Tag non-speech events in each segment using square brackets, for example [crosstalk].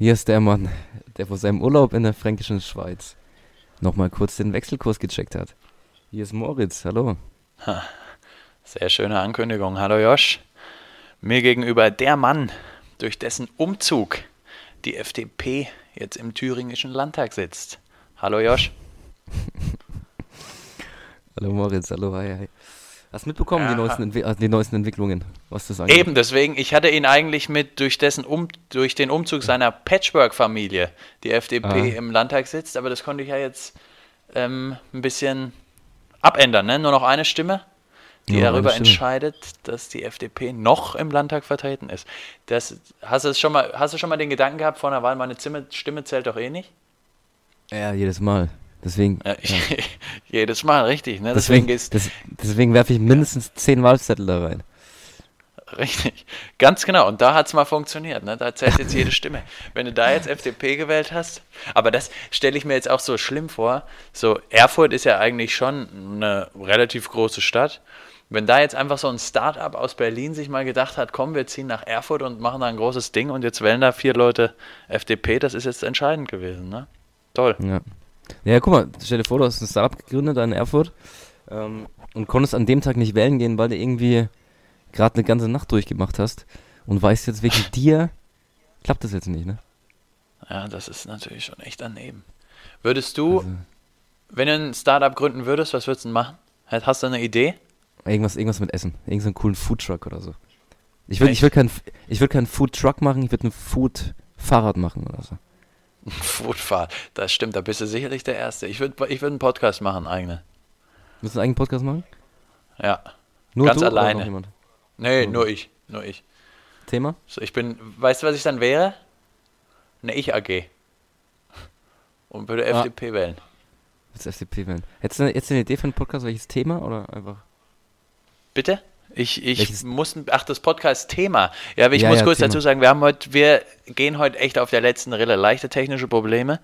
Hier ist der Mann, der vor seinem Urlaub in der fränkischen Schweiz nochmal kurz den Wechselkurs gecheckt hat. Hier ist Moritz, hallo. Sehr schöne Ankündigung. Hallo Josh. Mir gegenüber der Mann, durch dessen Umzug die FDP jetzt im thüringischen Landtag sitzt. Hallo Josh. [laughs] hallo Moritz, hallo, hi, hi. Hast mitbekommen, Ja. die, neuesten Entwi äh, die neuesten Entwicklungen, was das angeht? Eben, deswegen, ich hatte ihn eigentlich mit durch, dessen um, durch den Umzug seiner Patchwork-Familie, die FDP Ah. im Landtag sitzt, aber das konnte ich ja jetzt ähm, ein bisschen abändern. Ne? Nur noch eine Stimme, die Nur darüber entscheidet, dass die FDP noch im Landtag vertreten ist. Das, hast, du schon mal, hast du schon mal den Gedanken gehabt vor einer Wahl, meine Stimme zählt doch eh nicht? Ja, jedes Mal. Deswegen, Ja, ja. [laughs] Jedes Mal, richtig. Ne? deswegen, Deswegen des, deswegen werfe ich mindestens zehn Wahlzettel da rein. Richtig, ganz genau. Und da hat es mal funktioniert. Ne? Da zählt jetzt jede Stimme. Wenn du da jetzt FDP gewählt hast, aber das stelle ich mir jetzt auch so schlimm vor. So, Erfurt ist ja eigentlich schon eine relativ große Stadt. Wenn da jetzt einfach so ein Start-up aus Berlin sich mal gedacht hat, komm, wir ziehen nach Erfurt und machen da ein großes Ding und jetzt wählen da vier Leute FDP, das ist jetzt entscheidend gewesen. Ne? Toll. Ja. Ja, guck mal, stell dir vor, du hast ein Startup gegründet in Erfurt ähm, und konntest an dem Tag nicht wählen gehen, weil du irgendwie gerade eine ganze Nacht durchgemacht hast und weißt jetzt wegen [laughs] dir, klappt das jetzt nicht, ne? Ja, das ist natürlich schon echt daneben. Würdest du, Also, wenn du ein Startup gründen würdest, was würdest du denn machen? Hast du eine Idee? irgendwas, irgendwas mit Essen, irgend so einen coolen Foodtruck oder so. Ich würde würd keinen würd keinen Foodtruck machen, ich würde ein Food-Fahrrad machen oder so. Foodfahrt, das stimmt, da bist du sicherlich der Erste. Ich würde ich würd einen Podcast machen, eigene. Willst du einen eigenen Podcast machen? Ja. Nur Ganz du oder alleine. noch jemand? Nee, Mhm. nur ich. Nur ich. Thema? So, ich bin, weißt du, was ich dann wäre? Eine Ich-AG. Und würde Ah. FDP wählen. Willst du FDP wählen? Hättest du eine- jetzt eine Idee für einen Podcast, welches Thema oder einfach? Bitte? Ich, ich Welches- muss, ach, das Podcast-Thema. Ja, aber ich Ja, muss ja, kurz Thema. dazu sagen, wir haben heute, wir gehen heute echt auf der letzten Rille. Leichte technische Probleme.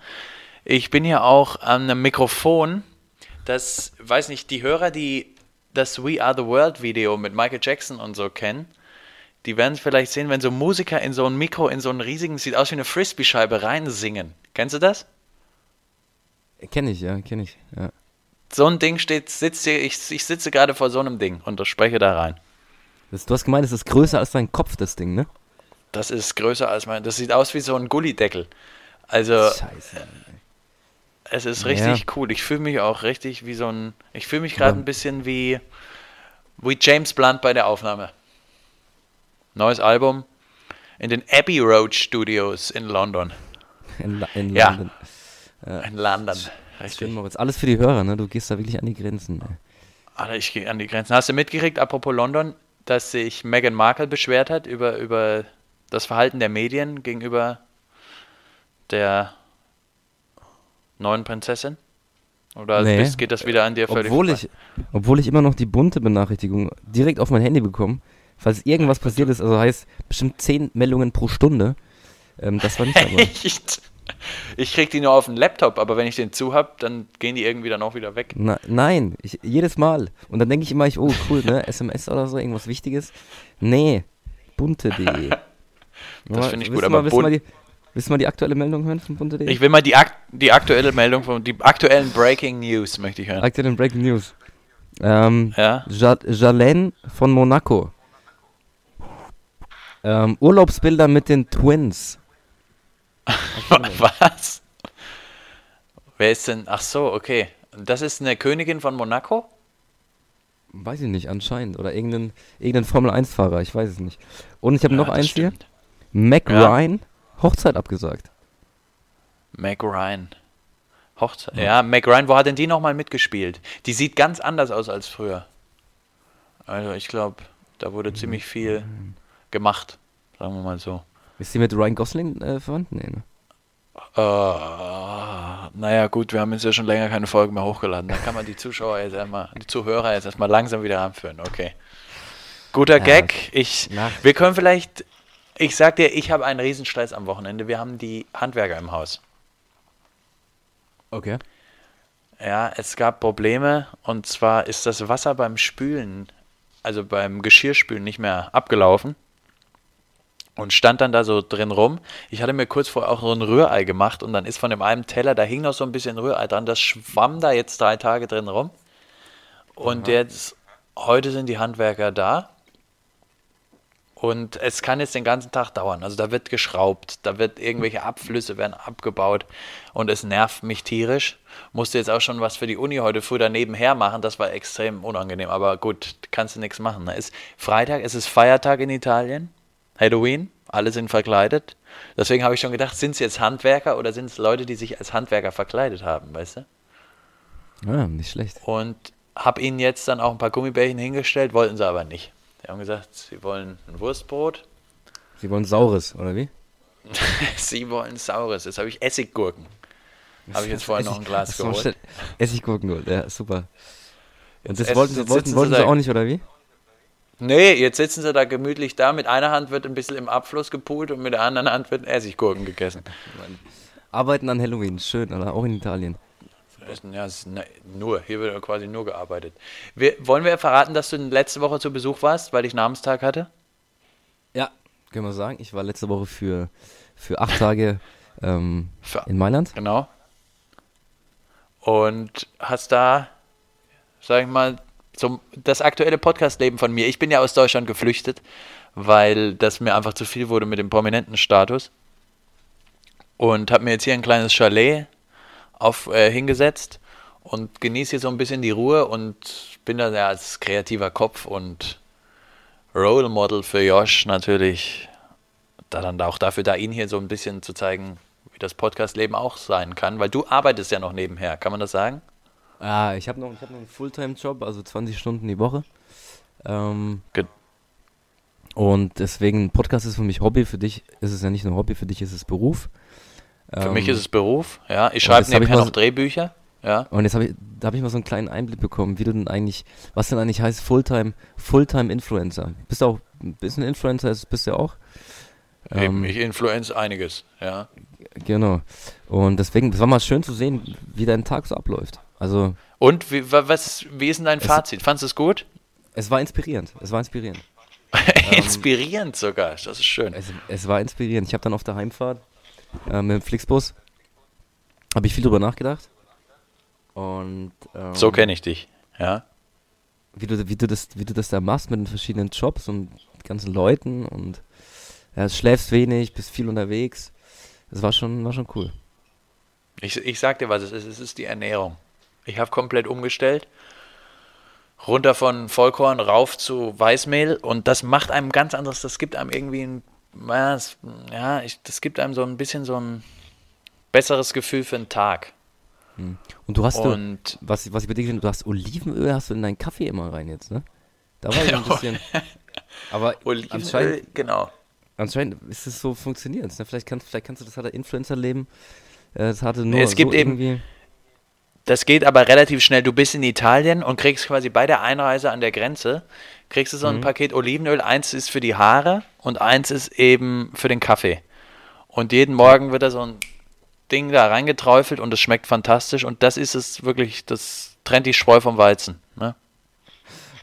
Ich bin hier auch an einem Mikrofon, das, weiß nicht, die Hörer, die das We Are the World Video mit Michael Jackson und so kennen, die werden es vielleicht sehen, wenn so Musiker in so ein Mikro, in so einen riesigen, sieht aus wie eine Frisbee-Scheibe reinsingen. Kennst du das? Kenne ich, ja, kenne ich. Ja. So ein Ding steht, sitzt hier, ich, ich sitze gerade vor so einem Ding und spreche da rein. Das, du hast gemeint, es ist größer als dein Kopf, das Ding, ne? Das ist größer als mein. Das sieht aus wie so ein Gullideckel. Also, Scheiße. es ist Ja. richtig cool. Ich fühle mich auch richtig wie so ein. Ich fühle mich gerade Aber- ein bisschen wie. Wie James Blunt bei der Aufnahme. Neues Album in den Abbey Road Studios in London. In, in Ja. London. In London. Schön, Richtig. Moritz. Alles für die Hörer, ne? Du gehst da wirklich an die Grenzen. Ey. Alter, ich gehe an die Grenzen. Hast du mitgekriegt, apropos London, dass sich Meghan Markle beschwert hat über, über das Verhalten der Medien gegenüber der neuen Prinzessin? Oder Nee. geht das wieder an dir völlig Obwohl vorbei? ich, obwohl ich immer noch die bunte Benachrichtigung direkt auf mein Handy bekomme, falls irgendwas passiert ist, also heißt bestimmt 10 Meldungen pro Stunde. Ähm, das war nicht. [laughs] Echt? Ich krieg die nur auf den Laptop, aber wenn ich den zu hab, dann gehen die irgendwie dann auch wieder weg. Na, nein, ich, jedes Mal. Und dann denke ich immer, ich, oh cool, ne? [laughs] SMS oder so, irgendwas Wichtiges. Nee, bunte.de. [laughs] Das finde ich gut, aber mal, willst du mal, bunt- die, willst du mal die aktuelle Meldung hören von bunte.de? Ich will mal die, ak die aktuelle Meldung von die aktuellen Breaking News möchte ich hören. Aktuelle Breaking News. Ähm, Ja? Ja, Jalaine von Monaco. Ähm, Urlaubsbilder mit den Twins. [laughs] Was? Wer ist denn? Ach so, okay. Das ist eine Königin von Monaco? Weiß ich nicht, anscheinend. Oder irgendein, irgendein Formel-1-Fahrer, ich weiß es nicht. Und ich habe noch Ja, das eins hier. stimmt. Mac Ja. Ryan, Hochzeit abgesagt. Meg Ryan. Hochzeit. Ja, Meg Ryan, wo hat denn die nochmal mitgespielt? Die sieht ganz anders aus als früher. Also ich glaube, da wurde ziemlich viel gemacht, sagen wir mal so. Ist sie mit Ryan Gosling äh, verwandt? Nee, ne? Äh, naja, gut, wir haben jetzt ja schon länger keine Folge mehr hochgeladen. Da kann man die Zuschauer jetzt erstmal, die Zuhörer jetzt erstmal langsam wieder ranführen. Okay. Guter Ja, Gag. Ich, wir können vielleicht, ich sag dir, ich habe einen Riesenstress am Wochenende. Wir haben die Handwerker im Haus. Okay. Ja, es gab Probleme und zwar ist das Wasser beim Spülen, also beim Geschirrspülen nicht mehr abgelaufen. Und stand dann da so drin rum. Ich hatte mir kurz vorher auch so ein Rührei gemacht und dann ist von dem einen Teller, da hing noch so ein bisschen Rührei dran, das schwamm da jetzt drei Tage drin rum. Und jetzt, heute sind die Handwerker da und es kann jetzt den ganzen Tag dauern. Also da wird geschraubt, da wird irgendwelche Abflüsse werden abgebaut und es nervt mich tierisch. Musste jetzt auch schon was für die Uni heute früh daneben her machen, das war extrem unangenehm. Aber gut, kannst du nichts machen. Ne? Ist Freitag, es ist Feiertag in Italien, Halloween, alle sind verkleidet. Deswegen habe ich schon gedacht, sind es jetzt Handwerker oder sind es Leute, die sich als Handwerker verkleidet haben, weißt du? Ja, nicht schlecht. Und habe ihnen jetzt dann auch ein paar Gummibärchen hingestellt, wollten sie aber nicht. Sie haben gesagt, sie wollen ein Wurstbrot. Sie wollen saures, oder wie? [laughs] sie wollen saures. Jetzt habe ich Essiggurken. Habe ich jetzt vorhin noch ein Glas geholt. Essiggurken geholt, ja, super. Und das Jetzt wollten, wollten, sitzen wollten sie auch nicht, oder wie? Nee, jetzt sitzen sie da gemütlich da. Mit einer Hand wird ein bisschen im Abfluss gepult und mit der anderen Hand wird Essiggurken gegessen. Arbeiten an Halloween, schön, oder? Auch in Italien. Ja, ne, nur. Hier wird quasi nur gearbeitet. Wir, wollen wir verraten, dass du letzte Woche zu Besuch warst, weil ich Namenstag hatte? Ja. Können wir sagen, ich war letzte Woche für, für acht Tage ähm, Für, in Mailand. Genau. Und hast da, sag ich mal, so das aktuelle Podcast-Leben von mir. Ich bin ja aus Deutschland geflüchtet, weil das mir einfach zu viel wurde mit dem prominenten Status. Und habe mir jetzt hier ein kleines Chalet auf, äh, hingesetzt und genieße hier so ein bisschen die Ruhe und bin da ja als kreativer Kopf und Role Model für Josh natürlich da dann auch dafür da, ihn hier so ein bisschen zu zeigen, wie das Podcast-Leben auch sein kann, weil du arbeitest ja noch nebenher, kann man das sagen? Ah, ich habe noch, ich hab noch einen Fulltime-Job, also 20 Stunden die Woche. Ähm, Ge- und deswegen, Podcast ist für mich Hobby, für dich ist es ja nicht nur Hobby, für dich ist es Beruf. Für Ähm, mich ist es Beruf, ja. Ich schreibe nebenher noch Drehbücher, ja. Und jetzt habe ich, da habe ich mal so einen kleinen Einblick bekommen, wie du denn eigentlich, was denn eigentlich heißt Fulltime, Fulltime Influencer. Bist du auch ein bisschen Influencer, ist- bist du ja auch. Eben, Ähm, ich influenz einiges, ja. genau. Und deswegen, es war mal schön zu sehen, wie dein Tag so abläuft. Also, Und wie, wa- was, wie ist denn dein Fazit? Fandest du es gut? es war inspirierend. Es war inspirierend. [laughs] Inspirierend sogar, das ist schön. Es, es war inspirierend. Ich habe dann auf der Heimfahrt äh, mit dem Flixbus, habe ich viel drüber nachgedacht. Und ähm, So kenne ich dich, ja. wie du, wie, du das, wie du das da machst mit den verschiedenen Jobs und ganzen Leuten und ja, schläfst wenig, bist viel unterwegs. Das war schon, war schon cool. Ich, ich sag dir, was es ist. Es ist die Ernährung. Ich habe komplett umgestellt. Runter von Vollkorn rauf zu Weißmehl und das macht einem ganz anderes. Das gibt einem irgendwie ein, ja, ja ich, das gibt einem so ein bisschen so ein besseres Gefühl für den Tag. Und du hast, du, Und was, was ich bei dir gesehen du hast Olivenöl, hast du in deinen Kaffee immer rein jetzt, ne? Da war ich ein [laughs] bisschen. Aber [laughs] Olivenöl, anscheinend, genau. anscheinend ist es so funktioniert. Ne? Vielleicht, kannst, vielleicht kannst du das harte Influencer-Leben. Äh, das hatte nur Es gibt so eben- irgendwie. Das geht aber relativ schnell. Du bist in Italien und kriegst quasi bei der Einreise an der Grenze, kriegst du so ein Paket Olivenöl. Eins ist für die Haare und eins ist eben für den Kaffee. Und jeden Morgen wird da so ein Ding da reingeträufelt und es schmeckt fantastisch. Und das ist es wirklich, das trennt die Spreu vom Weizen. Ne?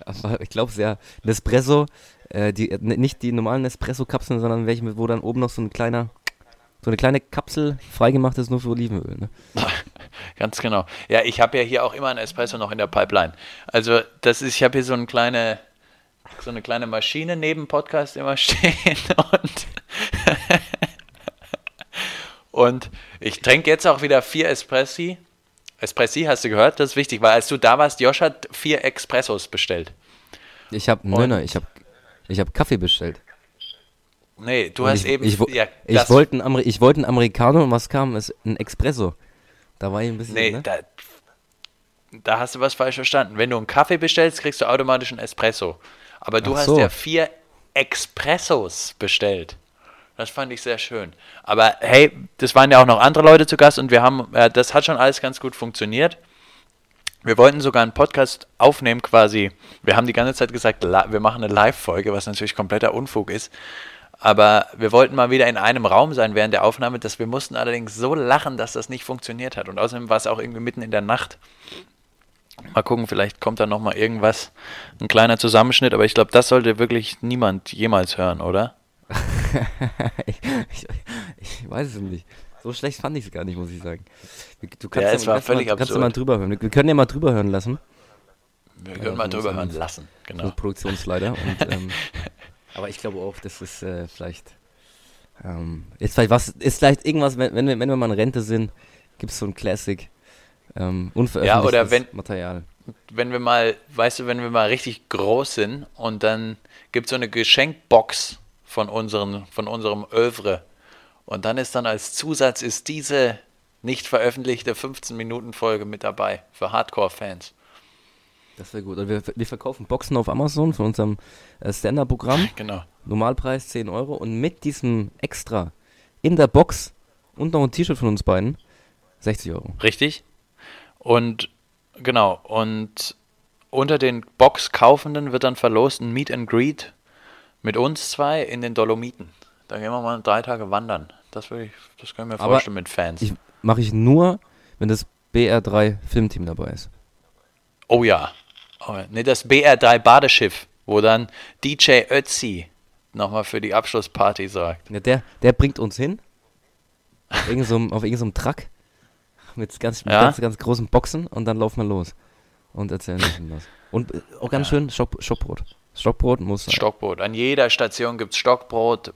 Aber ich glaube sehr. Nespresso, äh, die, äh, nicht die normalen Nespresso-Kapseln, sondern welche, mit- wo dann oben noch so ein kleiner, so eine kleine Kapsel freigemacht ist, nur für Olivenöl. Ne? [laughs] Ganz genau. Ja, ich habe ja hier auch immer einen Espresso noch in der Pipeline. Also das ist, ich habe hier so eine kleine, so eine kleine Maschine neben Podcast immer [laughs] stehen und [laughs] und ich trinke jetzt auch wieder vier Espressi. Espressi hast du gehört? Das ist wichtig, weil als du da warst, Josh hat vier Espressos bestellt. Ich habe, nein, Und- nein, ich habe ich hab Kaffee bestellt. Nee, du Und hast ich, eben ich, ja, ich wollte einen, Ameri ich wollte einen Americano und was kam? Es ein Espresso. Da war ich ein bisschen. Nee, ne? da, da hast du was falsch verstanden. Wenn du einen Kaffee bestellst, kriegst du automatisch einen Espresso. Aber du Ach hast so. ja vier Expressos bestellt. Das fand ich sehr schön. Aber hey, das waren ja auch noch andere Leute zu Gast und wir haben, äh, das hat schon alles ganz gut funktioniert. Wir wollten sogar einen Podcast aufnehmen quasi. Wir haben die ganze Zeit gesagt, wir machen eine Live-Folge, was natürlich kompletter Unfug ist. Aber wir wollten mal wieder in einem Raum sein während der Aufnahme, dass wir mussten allerdings so lachen, dass das nicht funktioniert hat. Und außerdem war es auch irgendwie mitten in der Nacht. Mal gucken, vielleicht kommt da nochmal irgendwas, ein kleiner Zusammenschnitt, aber ich glaube, das sollte wirklich niemand jemals hören, oder? [laughs] ich, ich, ich weiß es nicht. So schlecht fand ich es gar nicht, muss ich sagen. Du kannst ja, es war völlig mal, kannst du mal drüber hören. Wir können ja mal drüber hören lassen. Wir können ja, mal drüber hören lassen, genau. Produktionsleiter. Und, ähm, [laughs] aber ich glaube auch, das ist äh, vielleicht, ähm, ist vielleicht was, ist vielleicht irgendwas, wenn, wenn, wir, wenn wir mal in Rente sind, gibt es so ein Classic, ähm, unveröffentlichtes ja, oder wenn, Material. Wenn wir mal, weißt du, wenn wir mal richtig groß sind und dann gibt es so eine Geschenkbox von, unseren, von unserem Övre und dann ist dann als Zusatz ist diese nicht veröffentlichte 15-Minuten-Folge mit dabei für Hardcore-Fans. Das wäre gut. Und wir, wir verkaufen Boxen auf Amazon von unserem äh, Stand-Up-Programm. [laughs] Genau. Normalpreis 10 Euro. Und mit diesem Extra in der Box und noch ein T-Shirt von uns beiden 60 Euro. Richtig. Und genau. Und unter den Box-Kaufenden wird dann verlost ein Meet and Greet mit uns zwei in den Dolomiten. Da gehen wir mal drei Tage wandern. Das, ich, das können wir mir vorstellen mit Fans. Mache ich nur, wenn das BR3 Filmteam dabei ist. Oh ja. Ne, das BR3 Badeschiff, wo dann DJ Ötzi nochmal für die Abschlussparty sorgt. Ja, der, der bringt uns hin. Auf irgendeinem so irgendein Truck. Mit ganz, mit ja? ganz, ganz großen Boxen und dann laufen wir los. Und erzählen uns was. Und äh, auch ganz ja. schön Stock, Stockbrot. Stockbrot muss sein. Stockbrot. An jeder Station gibt es Stockbrot,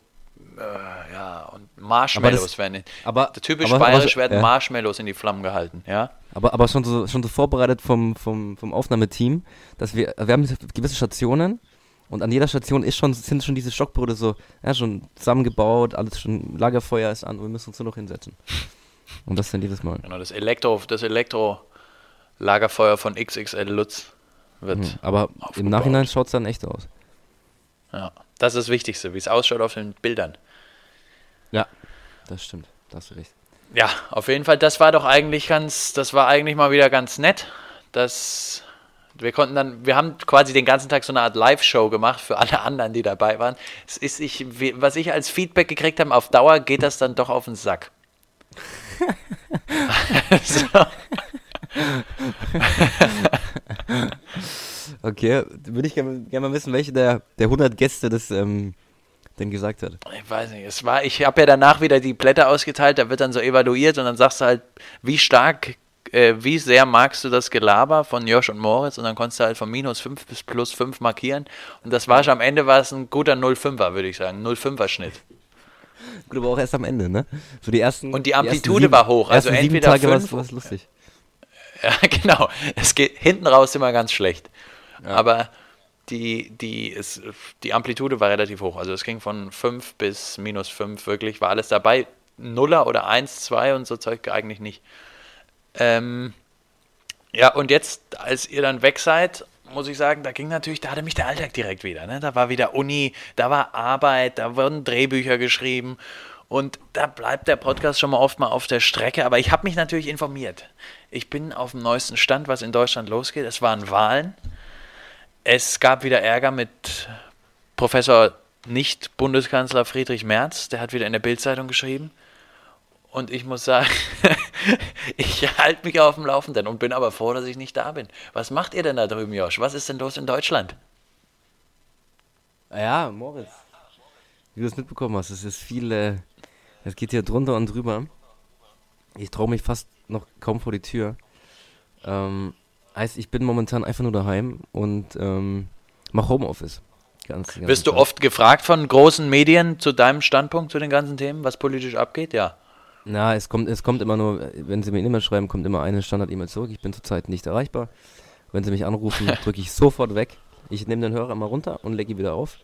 äh, ja, und Marshmallows das, werden. Aber, typisch aber, bayerisch aber, werden ja. Marshmallows in die Flammen gehalten, ja. Aber, aber schon, so, schon so vorbereitet vom, vom, vom Aufnahmeteam, dass wir, wir haben gewisse Stationen und an jeder Station ist schon, sind schon diese Stockbrote so, ja, schon zusammengebaut, alles schon, Lagerfeuer ist an und wir müssen uns nur noch hinsetzen. Und das dann jedes Mal. Genau, das Elektro, das Elektro-Lagerfeuer von XXL Lutz wird. Mhm, aber im Nachhinein schaut es dann echt aus. Ja, das ist das Wichtigste, wie es ausschaut auf den Bildern. Ja, das stimmt. Da hast du recht. Ja, auf jeden Fall, das war doch eigentlich ganz, das war eigentlich mal wieder ganz nett. Das, wir konnten dann, wir haben quasi den ganzen Tag so eine Art Live-Show gemacht für alle anderen, die dabei waren. Es ist, ich, was ich als Feedback gekriegt habe, auf Dauer geht das dann doch auf den Sack. [laughs] so. [laughs] okay, würde ich gerne gern mal wissen, welche der, der 100 Gäste das ähm, denn gesagt hat. Ich weiß nicht, es war, ich habe ja danach wieder die Blätter ausgeteilt, da wird dann so evaluiert und dann sagst du halt, wie stark, äh, wie sehr magst du das Gelaber von Josh und Moritz und dann konntest du halt von minus 5 bis plus 5 markieren und das war schon am Ende war es ein guter 0,5er, würde ich sagen, 0,5er Schnitt. Gut, aber auch erst am Ende, ne? So die ersten, und die Amplitude die sieben, war hoch, also entweder Tage fünf, war es lustig. Ja, [laughs] genau. Es geht hinten raus immer ganz schlecht. Ja. Aber die, die, ist, die Amplitude war relativ hoch. Also es ging von 5 bis minus 5 wirklich, war alles dabei. Nuller oder 1, 2 und so Zeug eigentlich nicht. Ähm, ja, und jetzt, als ihr dann weg seid, muss ich sagen, da ging natürlich, da hatte mich der Alltag direkt wieder. Ne? Da war wieder Uni, da war Arbeit, da wurden Drehbücher geschrieben. Und da bleibt der Podcast schon mal oft mal auf der Strecke. Aber ich habe mich natürlich informiert. Ich bin auf dem neuesten Stand, was in Deutschland losgeht. Es waren Wahlen. Es gab wieder Ärger mit Professor Nicht-Bundeskanzler Friedrich Merz, der hat wieder in der Bildzeitung geschrieben. Und ich muss sagen, [laughs] ich halte mich auf dem Laufenden und bin aber froh, dass ich nicht da bin. Was macht ihr denn da drüben, Josh? Was ist denn los in Deutschland? Ja, Moritz, wie du es mitbekommen hast, es ist viel, äh, es geht hier drunter und drüber. Ich traue mich fast noch kaum vor die Tür. Ähm, Heißt, ich bin momentan einfach nur daheim und ähm, mache Homeoffice. Ganz, ganz Wirst du oft gefragt von großen Medien zu deinem Standpunkt zu den ganzen Themen, was politisch abgeht? Ja. Na, es kommt, es kommt immer nur, wenn sie mir eine E-Mail schreiben, kommt immer eine Standard-E-Mail zurück. Ich bin zurzeit nicht erreichbar. Wenn sie mich anrufen, [laughs] drücke ich sofort weg. Ich nehme den Hörer immer runter und lege ihn wieder auf.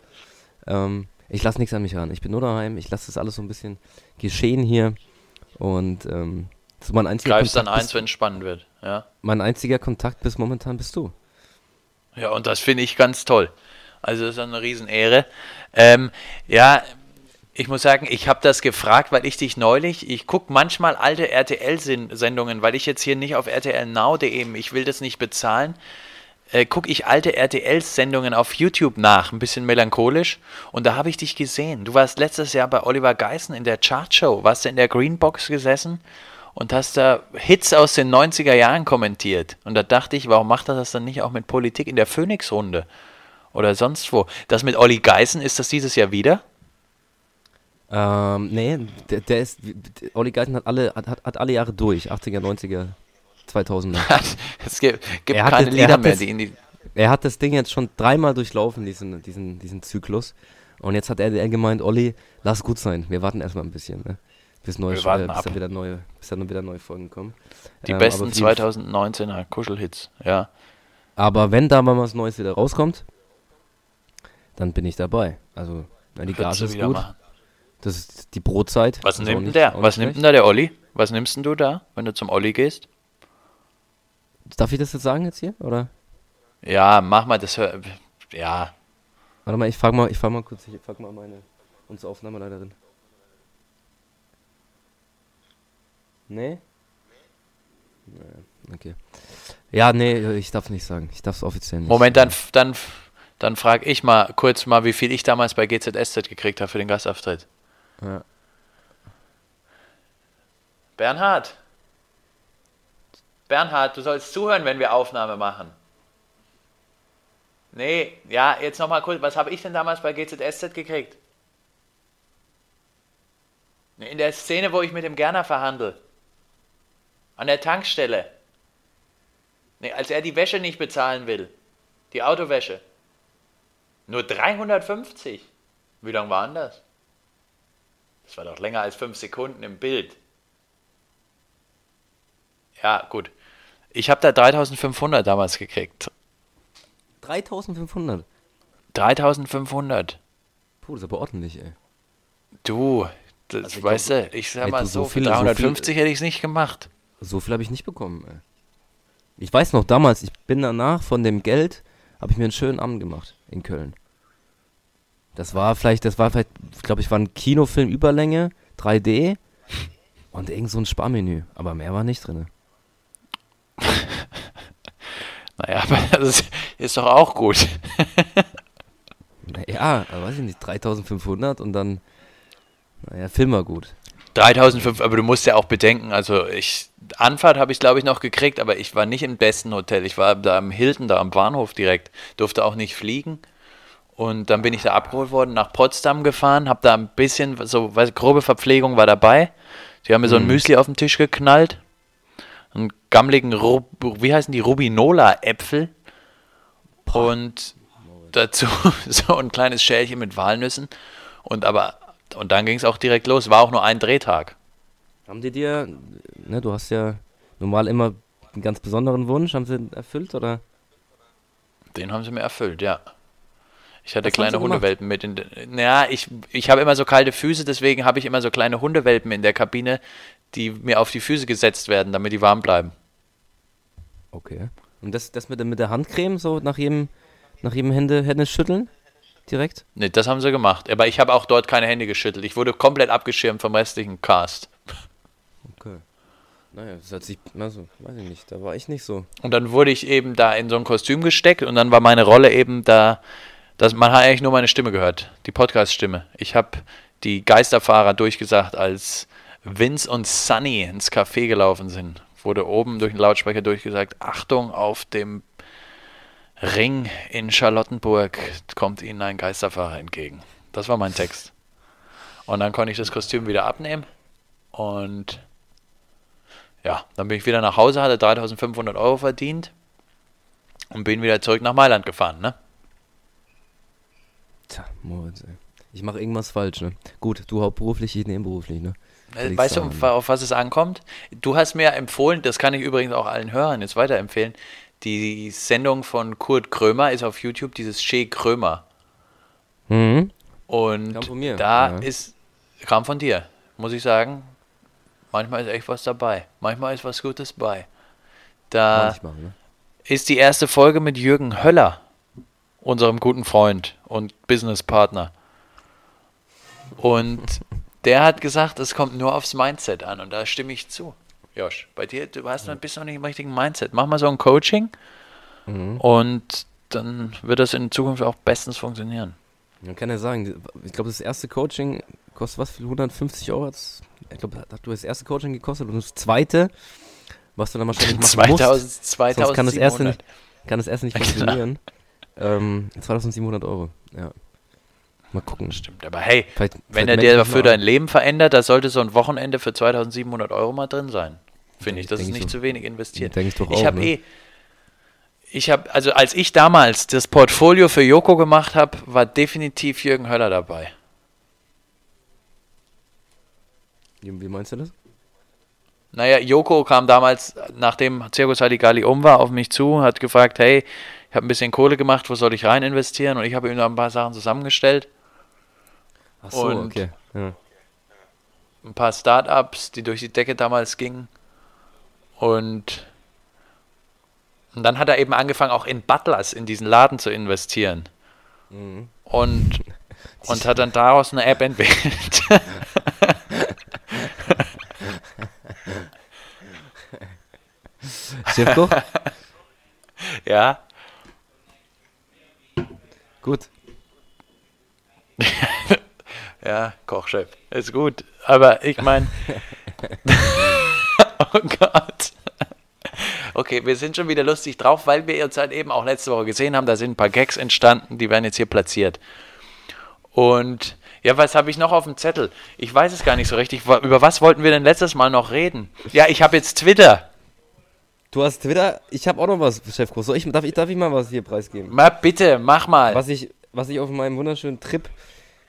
Ähm, ich lasse nichts an mich ran. Ich bin nur daheim. Ich lasse das alles so ein bisschen geschehen hier. Und ähm, so mein einziger Greifst Kontakt dann eins, wenn es spannend wird, ja. Mein einziger Kontakt bis momentan bist du. Ja, und das finde ich ganz toll. Also das ist eine Riesenehre. Ähm, ja, ich muss sagen, ich habe das gefragt, weil ich dich neulich, ich gucke manchmal alte RTL-Sendungen, weil ich jetzt hier nicht auf RTL Now.de, ich will das nicht bezahlen, äh, gucke ich alte RTL-Sendungen auf YouTube nach, ein bisschen melancholisch. Und da habe ich dich gesehen. Du warst letztes Jahr bei Oliver Geissen in der Chartshow, warst du in der Greenbox gesessen und hast da Hits aus den 90er Jahren kommentiert. Und da dachte ich, warum macht er das dann nicht auch mit Politik in der Phoenix-Runde? Oder sonst wo. Das mit Olli Geißen, ist das dieses Jahr wieder? Ähm, nee, der, der ist, Olli Geisen hat alle, hat, hat alle Jahre durch, 80er, 90er, 2000er. es gibt, gibt Er hat keine das- er Lieder mehr, das- die in die. Er hat das Ding jetzt schon dreimal durchlaufen, diesen, diesen, diesen Zyklus. Und jetzt hat er, er gemeint, Olli, lass gut sein, wir warten erstmal ein bisschen, ne? Bis, neue, Wir warten bis, dann wieder neue, bis dann wieder neue Folgen kommen. Die Ähm, besten aber, für die- 2019er Kuschelhits, ja. aber wenn da mal was Neues wieder rauskommt, dann bin ich dabei. Also, wenn die Gage du ist gut, machen. das ist die Brotzeit. Was nimmt denn der? Was nimmt denn da der Olli? Was nimmst denn du da, wenn du zum Olli gehst? Darf ich das jetzt sagen jetzt hier? Oder? Ja, mach mal das. Ja, Warte mal, ich frage mal, ich frag mal kurz, ich frag mal meine, unsere Aufnahmeleiterin. Nee? Nee, okay. Ja, nee, ich darf nicht sagen. Ich darf es offiziell nicht. Moment, dann, dann, dann frage ich mal kurz mal, wie viel ich damals bei GZSZ gekriegt habe für den Gastauftritt. Ja. Bernhard. Bernhard, du sollst zuhören, wenn wir Aufnahme machen. Nee, ja, jetzt nochmal kurz, was habe ich denn damals bei GZSZ gekriegt? In der Szene, wo ich mit dem Gerner verhandle. An der Tankstelle. Nee, als er die Wäsche nicht bezahlen will. Die Autowäsche. Nur 350. Wie lang waren das? Das war doch länger als fünf Sekunden im Bild. Ja, gut. Ich habe da 3500 damals gekriegt. 3500. 3500. Puh, das ist aber ordentlich, ey. Du, das, Also ich weißt glaub, du, ich sag mal so, so für viel- so viel- 350 hätte ich es nicht gemacht. So viel habe ich nicht bekommen, ey. Ich weiß noch, damals, ich bin danach von dem Geld, habe ich mir einen schönen Abend gemacht in Köln. Das war vielleicht, das war vielleicht, glaube ich, war ein Kinofilm Überlänge, 3D und irgend so ein Sparmenü. Aber mehr war nicht drin. [laughs] Naja, aber das ist, ist doch auch gut. [laughs] Ja, aber weiß ich nicht, 3500 und dann, naja, Film war gut. 3005, aber du musst ja auch bedenken, also ich, Anfahrt habe ich glaube ich noch gekriegt, aber ich war nicht im besten Hotel. Ich war da am Hilton, da am Bahnhof direkt, durfte auch nicht fliegen. Und dann bin ich da abgeholt worden, nach Potsdam gefahren, habe da ein bisschen, so weiß, grobe Verpflegung war dabei. Die haben mir so ein Mhm. Müsli auf den Tisch geknallt. Einen gammeligen, Ru wie heißen die, Rubinola-Äpfel. Und dazu [laughs] so ein kleines Schälchen mit Walnüssen. Und aber, und dann ging es auch direkt los. War auch nur ein Drehtag. Haben die dir, ne, du hast ja normal immer einen ganz besonderen Wunsch, haben sie den erfüllt oder? Den haben sie mir erfüllt, ja. Ich hatte Was kleine? Hundewelpen mit in der. Naja, ich, ich habe immer so kalte Füße, deswegen habe ich immer so kleine Hundewelpen in der Kabine, die mir auf die Füße gesetzt werden, damit die warm bleiben. Okay. Und das, das mit, der- mit der Handcreme, so nach jedem, nach jedem Hände, Hände schütteln? Direkt? Nee, das haben sie gemacht. Aber ich habe auch dort keine Hände geschüttelt. Ich wurde komplett abgeschirmt vom restlichen Cast. Naja, das hat sich, also, weiß ich nicht, da war ich nicht so. Und dann wurde ich eben da in so ein Kostüm gesteckt und dann war meine Rolle eben da, dass man hat eigentlich nur meine Stimme gehört, die Podcast-Stimme. Ich habe die Geisterfahrer durchgesagt, als Vince und Sunny ins Café gelaufen sind. Wurde oben durch den Lautsprecher durchgesagt, Achtung, auf dem Ring in Charlottenburg kommt Ihnen ein Geisterfahrer entgegen. Das war mein Text. Und dann konnte ich das Kostüm wieder abnehmen und ja, dann bin ich wieder nach Hause, hatte 3500 Euro verdient und bin wieder zurück nach Mailand gefahren, ne? Tja, Moritz, ey. Ich mache irgendwas falsch, ne? Gut, du hauptberuflich, ich nebenberuflich, ne? Äh, Weißt du, auf, auf was es ankommt? Du hast mir empfohlen, das kann ich übrigens auch allen Hörern jetzt weiterempfehlen, die Sendung von Kurt Krömer ist auf YouTube, dieses Che Krömer. Mhm. Und Kam von mir, da ja. ist, kam von dir, muss ich sagen, manchmal ist echt was dabei. Manchmal ist was Gutes bei. Da Manchmal, ne? ist die erste Folge mit Jürgen Höller, unserem guten Freund und Businesspartner. Und [laughs] der hat gesagt, es kommt nur aufs Mindset an und da stimme ich zu. Josh, bei dir, du hast noch, bist noch nicht im richtigen Mindset. Mach mal so ein Coaching Mhm. und dann wird das in Zukunft auch bestens funktionieren. Man kann ja sagen, ich glaube, das erste Coaching kostet was für 150 Euro? Ich glaube, hat du das erste Coaching gekostet und das zweite, was du dann wahrscheinlich [laughs] machen 2000, musst, sonst kann das 2700. erste nicht, kann das erste nicht [laughs] funktionieren. ähm, 2700 Euro, ja. Mal gucken. Stimmt, aber hey, Vielleicht, wenn vielleicht er dir für dein. Leben verändert, da sollte so ein Wochenende für 2700 Euro mal drin sein. Finde ich, das ist ich nicht so. zu wenig investiert. Denk ich doch ich auch, habe ne? eh, ich habe, also als ich damals das Portfolio für Joko gemacht habe, war definitiv Jürgen Höller dabei. Wie, meinst du das? Naja, Joko kam damals, nachdem Circus Halligalli um war, auf mich zu, hat gefragt, hey, ich habe ein bisschen Kohle gemacht, wo soll ich rein investieren? Und ich habe ihm da ein paar Sachen zusammengestellt. Ach so, Und- okay. Ja. ein paar Startups, die durch die Decke damals gingen. Und, und dann hat er eben angefangen, auch in Butlers, in diesen Laden zu investieren. Mhm. Und, [laughs] und hat dann daraus eine App entwickelt. [laughs] Chefkoch? ja, Gut. [laughs] ja, Kochchef. Ist gut. Aber ich meine. oh Gott. Okay, wir sind schon wieder lustig drauf, weil wir uns halt eben auch letzte Woche gesehen haben, da sind ein paar Gags entstanden, die werden jetzt hier platziert. Und ja, was habe ich noch auf dem Zettel? Ich weiß es gar nicht so richtig. Über was wollten wir denn letztes Mal noch reden? Ja, ich habe jetzt Twitter. Du hast Twitter, ich habe auch noch was, Chefkoch. Soll ich, darf, ich, darf ich mal was hier preisgeben? Mal bitte, mach mal. Was ich, was ich auf meinem wunderschönen Trip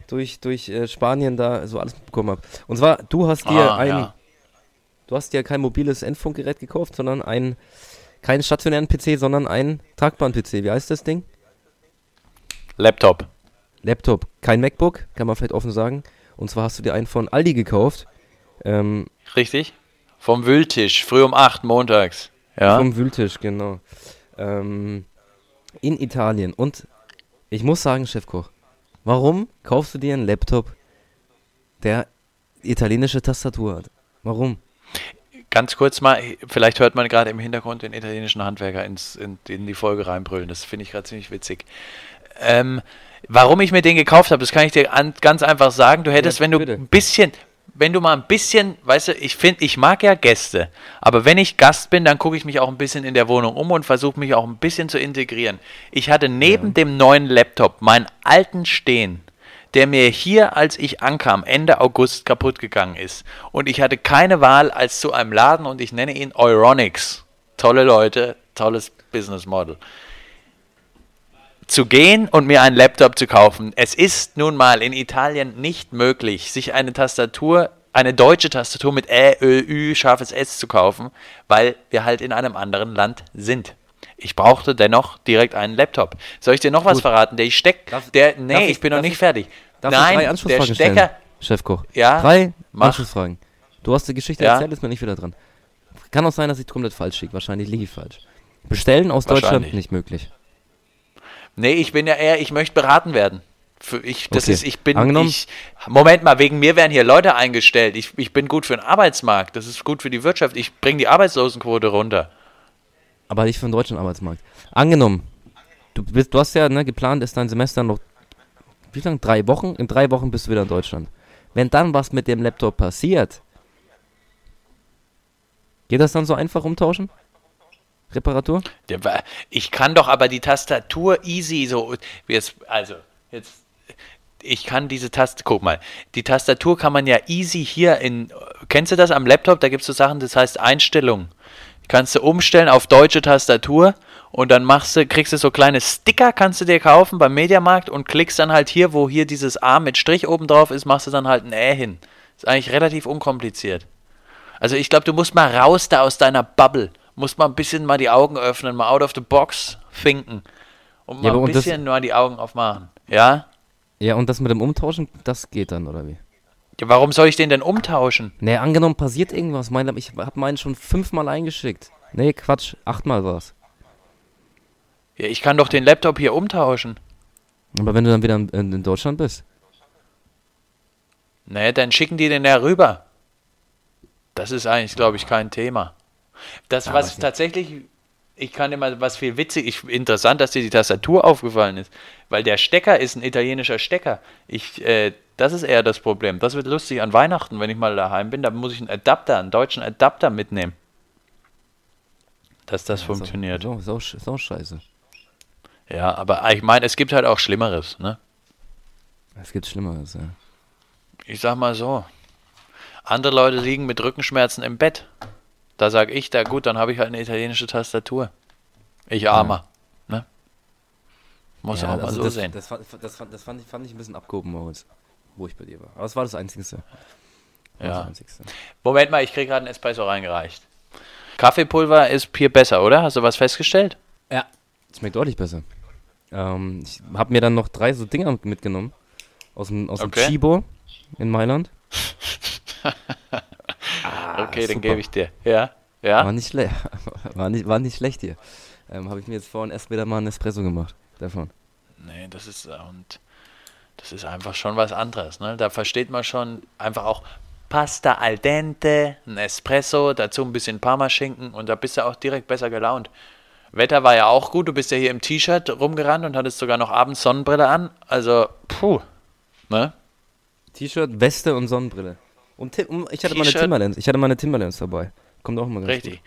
durch, durch äh, Spanien da so alles bekommen habe. Und zwar, du hast dir Ah, ein, ja. du hast dir kein mobiles Endfunkgerät gekauft, sondern ein, keinen stationären PC, sondern einen tragbaren PC. Wie heißt das Ding? Laptop. Laptop, kein MacBook, kann man vielleicht offen sagen. Und zwar hast du dir einen von Aldi gekauft. Ähm, Richtig? Vom Wühltisch, früh um 8 montags. Ja. Vom Wühltisch, genau. Ähm, in Italien. Und ich muss sagen, Chefkoch, warum kaufst du dir einen Laptop, der italienische Tastatur hat? Warum? Ganz kurz mal, vielleicht hört man gerade im Hintergrund den italienischen Handwerker ins, in, in die Folge reinbrüllen. Das finde ich gerade ziemlich witzig. Ähm, warum ich mir den gekauft habe, das kann ich dir an, ganz einfach sagen. Du hättest, Ja, wenn du bitte. ein bisschen, wenn du mal ein bisschen, weißt du, ich finde, ich mag ja Gäste, aber wenn ich Gast bin, dann gucke ich mich auch ein bisschen in der Wohnung um und versuche mich auch ein bisschen zu integrieren. Ich hatte neben dem neuen Laptop meinen alten stehen, der mir hier, als ich ankam, Ende August kaputt gegangen ist. Und ich hatte keine Wahl, als zu einem Laden und ich nenne ihn Euronics. Tolle Leute, tolles Business Model. Zu gehen und mir einen Laptop zu kaufen. Es ist nun mal in Italien nicht möglich, sich eine Tastatur, eine deutsche Tastatur mit Ä, Ö, Ü, scharfes S zu kaufen, weil wir halt in einem anderen Land sind. Ich brauchte dennoch direkt einen Laptop. Soll ich dir noch was Gut. verraten? Der Steck, Darf- der, nee, ich- ich bin noch nicht ich- fertig. Nein, ich der Stecker, stellen? Chefkoch. Ja, Drei mach. Anschlussfragen. Du hast die Geschichte Ja. erzählt, ist mir nicht wieder dran. Kann auch sein, dass ich komplett falsch liege. Wahrscheinlich liege ich falsch. Bestellen aus Deutschland nicht möglich. Nee, ich bin ja eher, ich möchte beraten werden. Für ich, das Okay. ist, ich bin, Angenommen- ich, Moment mal, wegen mir werden hier Leute eingestellt. Ich, ich bin gut für den Arbeitsmarkt. Das ist gut für die Wirtschaft. Ich bringe die Arbeitslosenquote runter. Aber nicht für den deutschen Arbeitsmarkt. Angenommen, du, bist, du hast ja ne, geplant, ist dein Semester noch, wie lange? Drei Wochen? In drei Wochen bist du wieder in Deutschland. Wenn dann was mit dem Laptop passiert, geht das dann so einfach umtauschen? Reparatur? Ich kann doch aber die Tastatur easy so. Jetzt, also, jetzt. Ich kann diese Taste, guck mal, die Tastatur kann man ja easy hier in, kennst du das am Laptop? Da gibt es so Sachen, das heißt Einstellungen. Kannst du umstellen auf deutsche Tastatur und dann machst du, kriegst du so kleine Sticker, kannst du dir kaufen beim Mediamarkt und klickst dann halt hier, wo hier dieses A mit Strich oben drauf ist, machst du dann halt ein Ä hin. Ist eigentlich relativ unkompliziert. Also ich glaube, du musst mal raus da aus deiner Bubble. Musst mal ein bisschen mal die Augen öffnen, mal out of the box finken. Und mal Ja, ein bisschen nur die Augen aufmachen. Ja? Ja, und das mit dem Umtauschen, das geht dann, oder wie? Ja? Warum soll ich den denn umtauschen? Nee, angenommen, passiert irgendwas. Mein, ich habe meinen schon fünfmal eingeschickt. Nee, Quatsch, achtmal war's. Ja, ich kann doch den Laptop hier umtauschen. Aber wenn du dann wieder in, in, Deutschland bist. Naja, dann schicken die den ja rüber. Das ist eigentlich, glaube ich, kein Thema. Das, Ja, was tatsächlich, ich kann immer, was viel witzig, ich, interessant, dass dir die Tastatur aufgefallen ist, weil der Stecker ist ein italienischer Stecker. Ich, äh, das ist eher das Problem. Das wird lustig an Weihnachten, wenn ich mal daheim bin, da muss ich einen Adapter, einen deutschen Adapter mitnehmen. Dass das funktioniert. So, so, so scheiße. Ja, aber ich meine, es gibt halt auch Schlimmeres, ne? Es gibt Schlimmeres, ja. Ich sag mal so. Andere Leute liegen mit Rückenschmerzen im Bett. Da sag ich, da gut, dann habe ich halt eine italienische Tastatur. Ich armer. Ne? Muss ja, auch mal also so das, sehen. Das, fand, das, fand, das fand, ich, fand ich ein bisschen abgehoben, Moritz, wo ich bei dir war. Aber es war das Einzige. War Ja. Das Einzigste. Moment mal, ich kriege gerade einen Espresso reingereicht. Kaffeepulver ist hier besser, oder? Hast du was festgestellt? Ja. Schmeckt deutlich besser. Ähm, ich habe mir dann noch drei so Dinger mitgenommen. Aus dem, aus dem Okay. Chibo in Mailand. [laughs] okay, den super. gebe ich dir. Ja? Ja? War nicht, schle [laughs] war nicht, war nicht schlecht hier. Ähm, habe ich mir jetzt vorhin erst wieder mal einen Espresso gemacht. Davon. Nee, das ist und das ist einfach schon was anderes, ne? Da versteht man schon einfach auch Pasta al dente, ein Espresso, dazu ein bisschen Parmaschinken und da bist du auch direkt besser gelaunt. Wetter war ja auch gut, du bist ja hier im T-Shirt rumgerannt und hattest sogar noch abends Sonnenbrille an. Also, puh, ne? T-Shirt, Weste und Sonnenbrille. Und um, ich hatte meine. Timberlands. Ich hatte meine Timberlands dabei. Kommt auch immer ganz Richtig.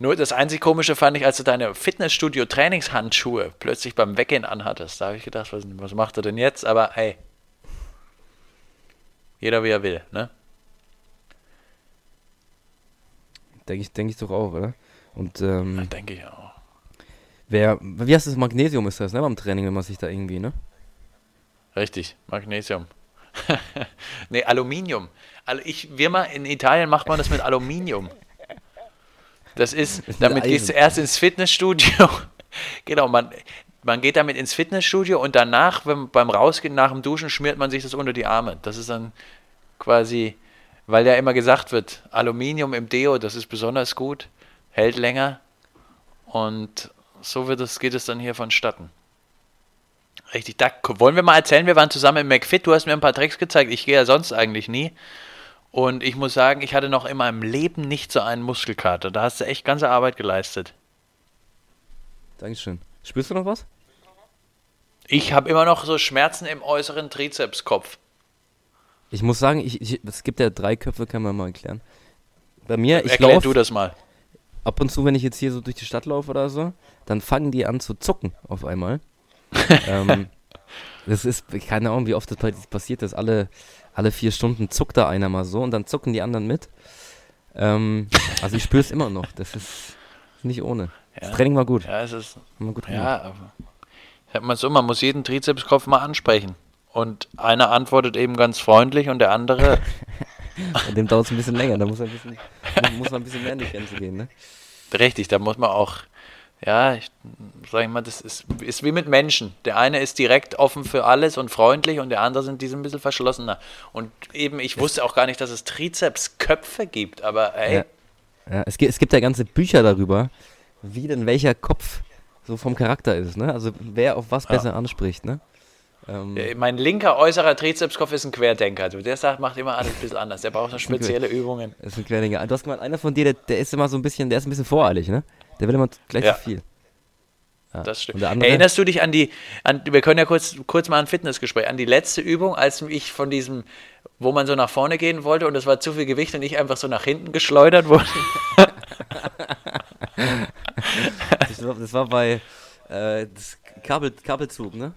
Nur das einzig Komische fand ich, als du deine Fitnessstudio-Trainingshandschuhe plötzlich beim Weggehen anhattest. Da habe ich gedacht, was, was macht er denn jetzt? Aber hey, jeder wie er will, ne? gut. Denke ich, denk ich doch auch, oder? Und ähm, Denke ich auch. wer, wie heißt das? Magnesium ist das, ne? Beim Training, wenn man sich da irgendwie, ne? Richtig, Magnesium. [laughs] nee, Aluminium. Also ich, wir mal in Italien macht man das mit Aluminium. Das ist, mit damit gehst du erst ins Fitnessstudio. [laughs] genau, man, man geht damit ins Fitnessstudio und danach, wenn, beim Rausgehen nach dem Duschen, schmiert man sich das unter die Arme. Das ist dann quasi, weil ja immer gesagt wird, Aluminium im Deo, das ist besonders gut, hält länger und so wird es, geht es dann hier vonstatten. Richtig, da wollen wir mal erzählen, wir waren zusammen im McFit, du hast mir ein paar Tricks gezeigt, ich gehe ja sonst eigentlich nie. Und ich muss sagen, ich hatte noch in meinem Leben nicht so einen Muskelkater. Da hast du echt ganze Arbeit geleistet. Dankeschön. Spürst du noch was? Ich habe immer noch so Schmerzen im äußeren Trizepskopf. Ich muss sagen, ich, ich, es gibt ja drei Köpfe, kann man mal erklären. Bei mir, ich Erklär du laufe das mal. ab und zu, wenn ich jetzt hier so durch die Stadt laufe oder so, dann fangen die an zu zucken auf einmal. Ähm, das ist, keine Ahnung, wie oft das passiert ist. Alle, alle vier Stunden zuckt da einer mal so und dann zucken die anderen mit. Ähm, also ich spüre es immer noch. Das ist nicht ohne. Das Ja. Training war gut. Ja, es ist. Wir gut gemacht. Ja, aber. Ich sag mal so, man muss jeden Trizepskopf mal ansprechen. Und einer antwortet eben ganz freundlich und der andere. [laughs] Bei dem dauert es ein bisschen länger. Da muss, ein bisschen, muss man ein bisschen mehr in die Grenze gehen. Ne? Richtig, da muss man auch. Ja, ich sag ich mal, das ist, ist wie mit Menschen. Der eine ist direkt offen für alles und freundlich und der andere sind die sind ein bisschen verschlossener. Und eben, ich wusste auch gar nicht, dass es Trizepsköpfe gibt, aber ey, Ja. Ja, es, gibt, es gibt ja ganze Bücher darüber, wie denn welcher Kopf so vom Charakter ist. Ne? Also wer auf was Ja. besser anspricht. Ne? Ähm, Äh, Mein linker äußerer Trizepskopf ist ein Querdenker. Du, der sagt, macht immer alles ein bisschen anders. Der braucht [laughs] noch spezielle Übungen. ist ein Querdenker. Du hast gemeint, einer von dir, der, der ist immer so ein bisschen, der ist ein bisschen voreilig, ne? Der will immer gleich Ja. zu viel. Ja. Das stimmt. Erinnerst du dich an die, an, wir können ja kurz, kurz mal ein Fitnessgespräch, an die letzte Übung, als ich von diesem, wo man so nach vorne gehen wollte und es war zu viel Gewicht und ich einfach so nach hinten geschleudert wurde? [laughs] das, war, das war bei äh, Kabel, Kabelzug, ne?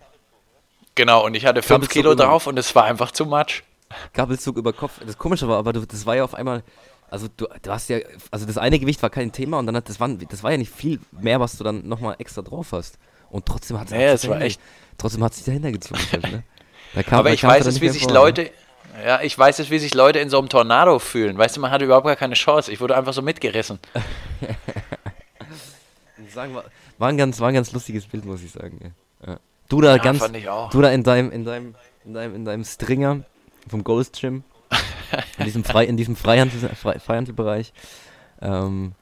genau, und ich hatte fünf Kabelzug Kilo immer. drauf und es war einfach zu much. Kabelzug über Kopf. Das Komische war, aber das war ja auf einmal, also du, du hast ja, also das eine Gewicht war kein Thema und dann hat das war, das war ja nicht viel mehr, was du dann nochmal extra drauf hast. Und trotzdem hat hat es sich war dahinter- echt- Trotzdem hat sich dahinter gezogen. halt, ne? Da kam, Aber da ich weiß es, wie sich vor, Leute, ja, ich weiß es, wie sich Leute in so einem Tornado fühlen. Weißt du, man hatte überhaupt gar keine Chance. Ich wurde einfach so mitgerissen. Ne? [laughs] Sagen, war, war, ein ganz, war ein ganz lustiges Bild, muss ich sagen. Ja. Du da Ja, ganz, du da in deinem, in deinem, in deinem, in deinem Stringer vom Ghost Gym, [laughs] in diesem, Frei, in diesem Freihandel, Frei, Freihandelbereich. Ähm,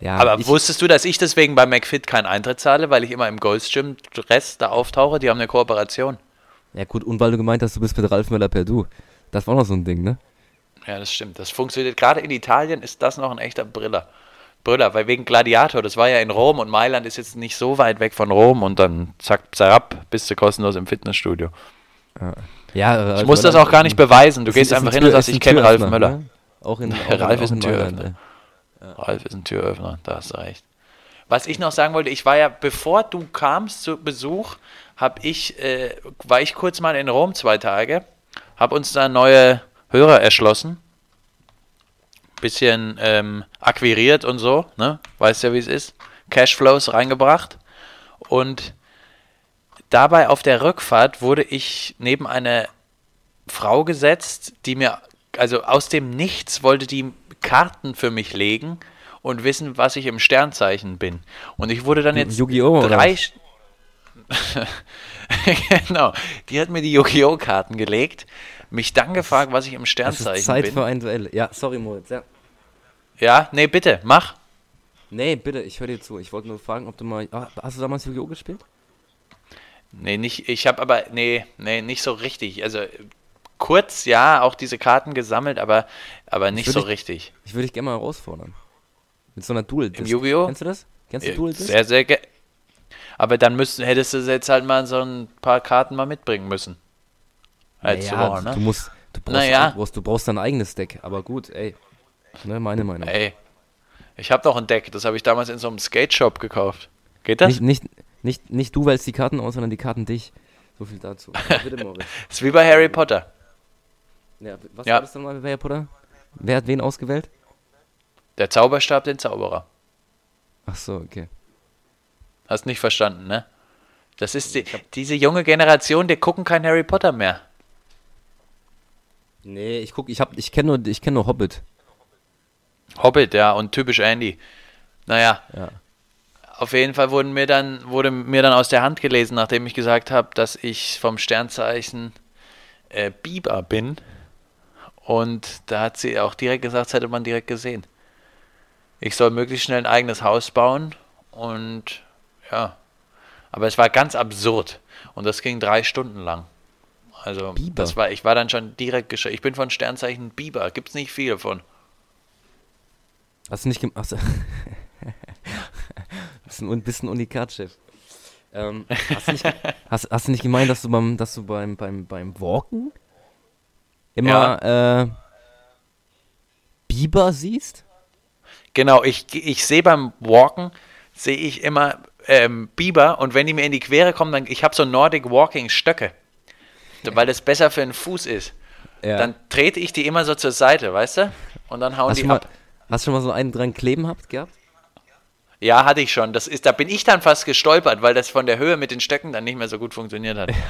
ja, Aber ich, wusstest du, dass ich deswegen bei McFit keinen Eintritt zahle, weil ich immer im Gold's Gym Dress da auftauche? Die haben eine Kooperation. ja gut, und weil du gemeint hast, du bist mit Ralf Möller per Du. Das war noch so ein Ding, ne? Ja, das stimmt. Das funktioniert. Gerade in Italien ist das noch ein echter Briller. Brüller, weil wegen Gladiator, das war ja in Rom und Mailand ist jetzt nicht so weit weg von Rom und dann zack, zack, bist du kostenlos im Fitnessstudio. Ja, Ralf Ich muss das auch gar nicht beweisen. Du gehst einfach ein hin und Tür- sagst, ist ein ich kenne Ralf Möller. Ne? Auch in, auch [laughs] Ralf ist ein Türöffner. ey. Ralf ist ein Türöffner, da hast du recht. Was ich noch sagen wollte, ich war ja, bevor du kamst zu Besuch, hab ich, äh, war ich kurz mal in Rom zwei Tage, habe uns da neue Hörer erschlossen, bisschen ähm, akquiriert und so, ne? Weißt ja, wie es ist. Cashflows reingebracht und dabei auf der Rückfahrt wurde ich neben eine Frau gesetzt, die mir, also aus dem Nichts wollte die Karten für mich legen und wissen, was ich im Sternzeichen bin. Und ich wurde dann jetzt Yu-Gi-Oh! drei. [laughs] genau, die hat mir die Yu-Gi-Oh! Karten gelegt, mich dann gefragt, was ich im Sternzeichen ist Zeit bin. für ein Duell. Ja, sorry, Moritz. Ja. Ja, nee, bitte, mach. Nee, bitte, ich höre dir zu. Ich wollte nur fragen, ob du mal. Ah, hast du damals Yu-Gi-Oh! gespielt? Nee, nicht, ich habe aber, nee, nee, nicht so richtig. Also kurz, ja, auch diese Karten gesammelt, aber, aber nicht so ich- richtig. Ich würde dich gerne mal herausfordern. Mit so einer dual Im Yu-Gi-Oh? Kennst du das? Kennst du dual Sehr, sehr ge Aber dann müssten, hättest du jetzt halt mal so ein paar Karten mal mitbringen müssen. Als naja, du, ne? du musst. Du brauchst, Naja. du, brauchst, du brauchst dein eigenes Deck. Aber gut, ey. Ne, meine Meinung. Ey, ich habe doch ein Deck, das habe ich damals in so einem Skate-Shop gekauft. Geht das? Nicht, nicht, nicht, nicht du wählst die Karten aus, sondern die Karten dich. So viel dazu. [laughs] Bitte, Moritz. ist wie bei Harry Potter. Ja, was Ja. war das denn mal bei Harry Potter? Wer hat wen ausgewählt? Der Zauberstab, den Zauberer. Ach so, okay. Hast nicht verstanden, ne? Das ist die, diese junge Generation, die gucken kein Harry Potter mehr. Nee, ich guck, ich hab, ich kenne nur, ich kenne nur Hobbit. Hobbit, ja, und typisch Andy. Naja, Ja. Auf jeden Fall wurden mir dann, wurde mir dann aus der Hand gelesen, nachdem ich gesagt habe, dass ich vom Sternzeichen äh, Biber bin. Und da hat sie auch direkt gesagt, das hätte man direkt gesehen. Ich soll möglichst schnell ein eigenes Haus bauen und ja. Aber es war ganz absurd. Und das ging drei Stunden lang. Also, Biber? das war, ich war dann schon direkt geschockt. Ich bin von Sternzeichen Biber. Gibt es nicht viele von. Hast du nicht gemacht? [laughs] Bisschen, un- bisschen Unikat-Chef. Ähm, hast, du nicht, [laughs] hast, hast du nicht gemeint, dass du beim, dass du beim, beim, beim Walken immer äh, Biber siehst? Genau, ich, ich sehe beim Walken, sehe ich immer ähm, Biber und wenn die mir in die Quere kommen, dann, ich habe so Nordic Walking Stöcke, weil das besser für den Fuß ist. Ja. Dann trete ich die immer so zur Seite, weißt du? Und dann hauen hast, die du mal, ab. hast du schon mal so einen dran kleben habt, gehabt? Ja, hatte ich schon. Das ist, da bin ich dann fast gestolpert, weil das von der Höhe mit den Stöcken dann nicht mehr so gut funktioniert hat. [laughs]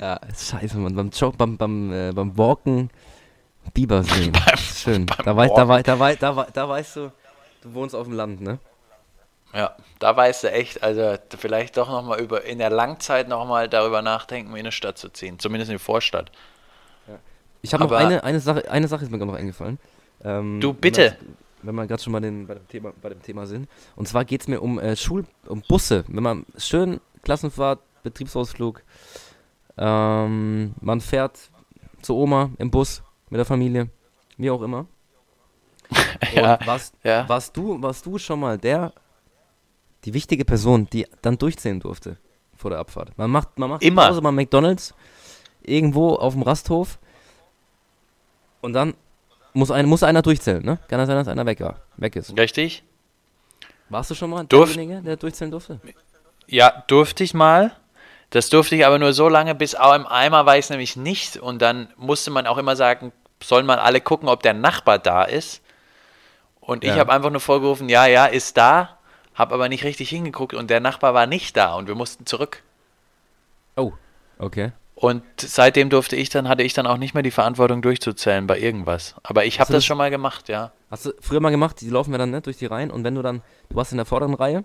Ja, scheiße, Mann. Beim, Jog, beim, beim, äh, beim Walken Biber sehen. [laughs] Schön. Da, wei da, wei da, wei da, wei da weißt du, du wohnst auf dem Land, ne? Ja, da weißt du echt, also vielleicht doch nochmal über, in der Langzeit nochmal darüber nachdenken, in eine Stadt zu ziehen. Zumindest in die Vorstadt. Ich habe noch Aber- eine, eine Sache, eine Sache ist mir gerade noch eingefallen. Ähm, Du, bitte. Wenn wir gerade schon mal den, bei, dem Thema, bei dem Thema sind. Und zwar geht es mir um äh, Schul, um Busse. Wenn man schön Klassenfahrt, Betriebsausflug, ähm, man fährt zur Oma im Bus mit der Familie, wie auch immer. [laughs] Und Ja, warst, ja. warst, du, warst du schon mal der, die wichtige Person, die dann durchzählen durfte vor der Abfahrt? Man macht, man macht Immer. Pause bei McDonalds, irgendwo auf dem Rasthof und dann muss, ein, muss einer durchzählen, ne? Kann ja sein, dass einer weg, war, weg ist. Richtig? Warst du schon mal Durf- derjenige, der durchzählen durfte? Ja, durfte ich mal. Das durfte ich aber nur so lange, bis auch im Eimer war ich es nämlich nicht. Und dann musste man auch immer sagen, sollen man alle gucken, ob der Nachbar da ist. Und ich Ja. habe einfach nur vorgerufen, ja, ja, ist da, habe aber nicht richtig hingeguckt und der Nachbar war nicht da und wir mussten zurück. Oh, okay. Und seitdem durfte ich dann, hatte ich dann auch nicht mehr die Verantwortung durchzuzählen bei irgendwas. Aber ich habe das schon mal gemacht, ja. Hast du früher mal gemacht, die laufen ja dann ne, durch die Reihen und wenn du dann, du warst in der vorderen Reihe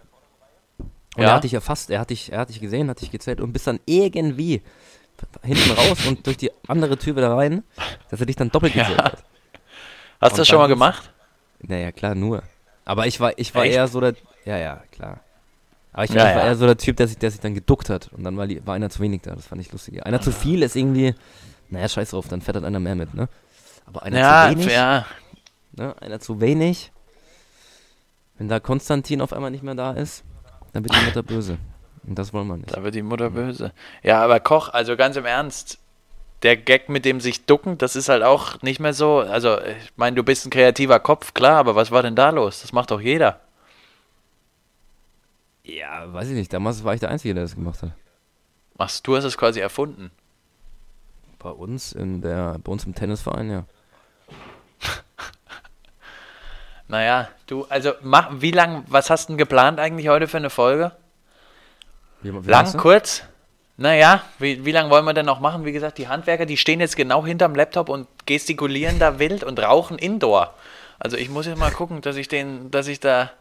und Ja. er hat dich erfasst, er hat dich, er hat dich gesehen, hat dich gezählt und bist dann irgendwie hinten raus [laughs] und durch die andere Tür wieder rein, dass er dich dann doppelt Ja. gezählt hat. Hast du das schon mal gemacht? Naja, klar, nur. Aber ich war, ich war Echt? eher so der, ja, ja, klar. Aber ich, Ja, ich war ja. eher so der Typ, der sich, der sich dann geduckt hat und dann war, war einer zu wenig da, das fand ich lustig. Einer zu viel ist irgendwie, naja, scheiß drauf, dann fährt halt einer mehr mit, ne? Aber einer Ja, zu wenig, ja. ne? einer zu wenig, wenn da Konstantin auf einmal nicht mehr da ist, dann wird die Mutter böse. Und das wollen wir nicht. Da wird die Mutter böse. Ja, aber Koch, also ganz im Ernst, der Gag mit dem sich ducken, das ist halt auch nicht mehr so. Also, ich meine, du bist ein kreativer Kopf, klar, aber was war denn da los? Das macht doch jeder. Ja, weiß ich nicht. Damals war ich der Einzige, der das gemacht hat. Ach, du hast es quasi erfunden. Bei uns in der, bei uns im Tennisverein, ja. [laughs] Naja, du, also mach, wie lang, was hast du denn geplant eigentlich heute für eine Folge? Wie, wie Lang, kurz? Naja, wie, wie lange wollen wir denn noch machen? Wie gesagt, die Handwerker, die stehen jetzt genau hinterm Laptop und gestikulieren da [laughs] wild und rauchen Indoor. Also ich muss jetzt mal gucken, dass ich den, dass ich da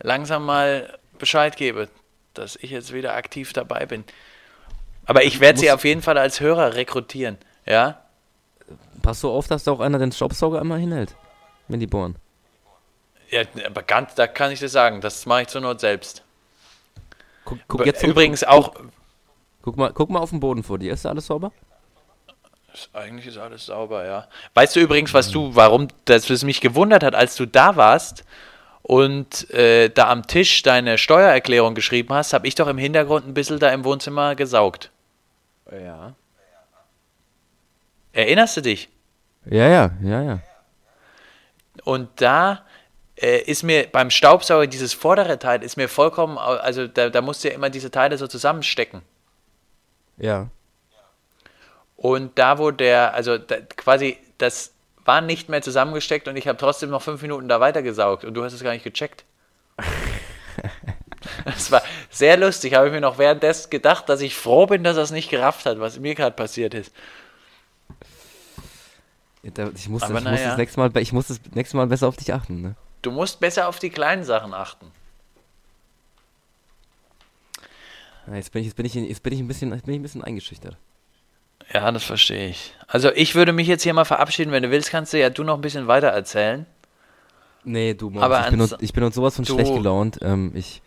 langsam mal Bescheid gebe, dass ich jetzt wieder aktiv dabei bin. Aber ich werde sie auf jeden Fall als Hörer rekrutieren, ja? Pass so auf, dass da auch einer den Staubsauger einmal hinhält. Wenn die bohren. Ja, aber ganz, da kann ich dir sagen, das mache ich zur Not selbst. Guck, guck jetzt Übrigens auch, Guck mal, guck mal auf den Boden vor dir. Ist da alles sauber? Eigentlich ist alles sauber, ja. Weißt du übrigens, was du, warum das mich gewundert hat, als du da warst und äh, da am Tisch deine Steuererklärung geschrieben hast, habe ich doch im Hintergrund ein bisschen da im Wohnzimmer gesaugt. Ja. Erinnerst du dich? Ja, ja, ja, ja. Und da äh, ist mir beim Staubsauger dieses vordere Teil ist mir vollkommen, also da, da musst du ja immer diese Teile so zusammenstecken. Ja. Und da, wo der, also da, quasi, das war nicht mehr zusammengesteckt und ich habe trotzdem noch fünf Minuten da weitergesaugt und du hast es gar nicht gecheckt. [laughs] Das war sehr lustig, habe ich mir noch währenddessen gedacht, dass ich froh bin, dass er es nicht gerafft hat, was mir gerade passiert ist. Ich muss, Aber ich, muss naja. das nächste Mal, ich muss das nächste Mal besser auf dich achten, ne? Du musst besser auf die kleinen Sachen achten. Ja, Jetzt bin ich, jetzt bin ich, jetzt bin ich ein bisschen, jetzt bin ich ein bisschen eingeschüchtert. Ja, das verstehe ich. Also ich würde mich jetzt hier mal verabschieden. Wenn du willst, kannst du ja du noch ein bisschen weiter erzählen. Nee, du, Moritz, Aber ich, bin uns, ich bin uns sowas von du- schlecht gelaunt. Ähm, ich,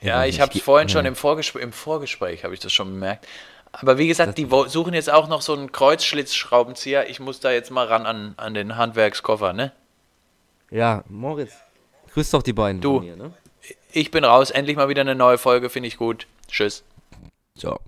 Ja, ich nicht, habe es vorhin ja. schon im, Vorgespr im Vorgespräch, habe ich das schon bemerkt. Aber wie gesagt, die wo- suchen jetzt auch noch so einen Kreuzschlitzschraubenzieher. Ich muss da jetzt mal ran an, an den Handwerkskoffer, ne? Ja, Moritz. Grüß doch die beiden Du. von mir, ne? Ich bin raus. Endlich mal wieder eine neue Folge, finde ich gut. Tschüss. Ciao.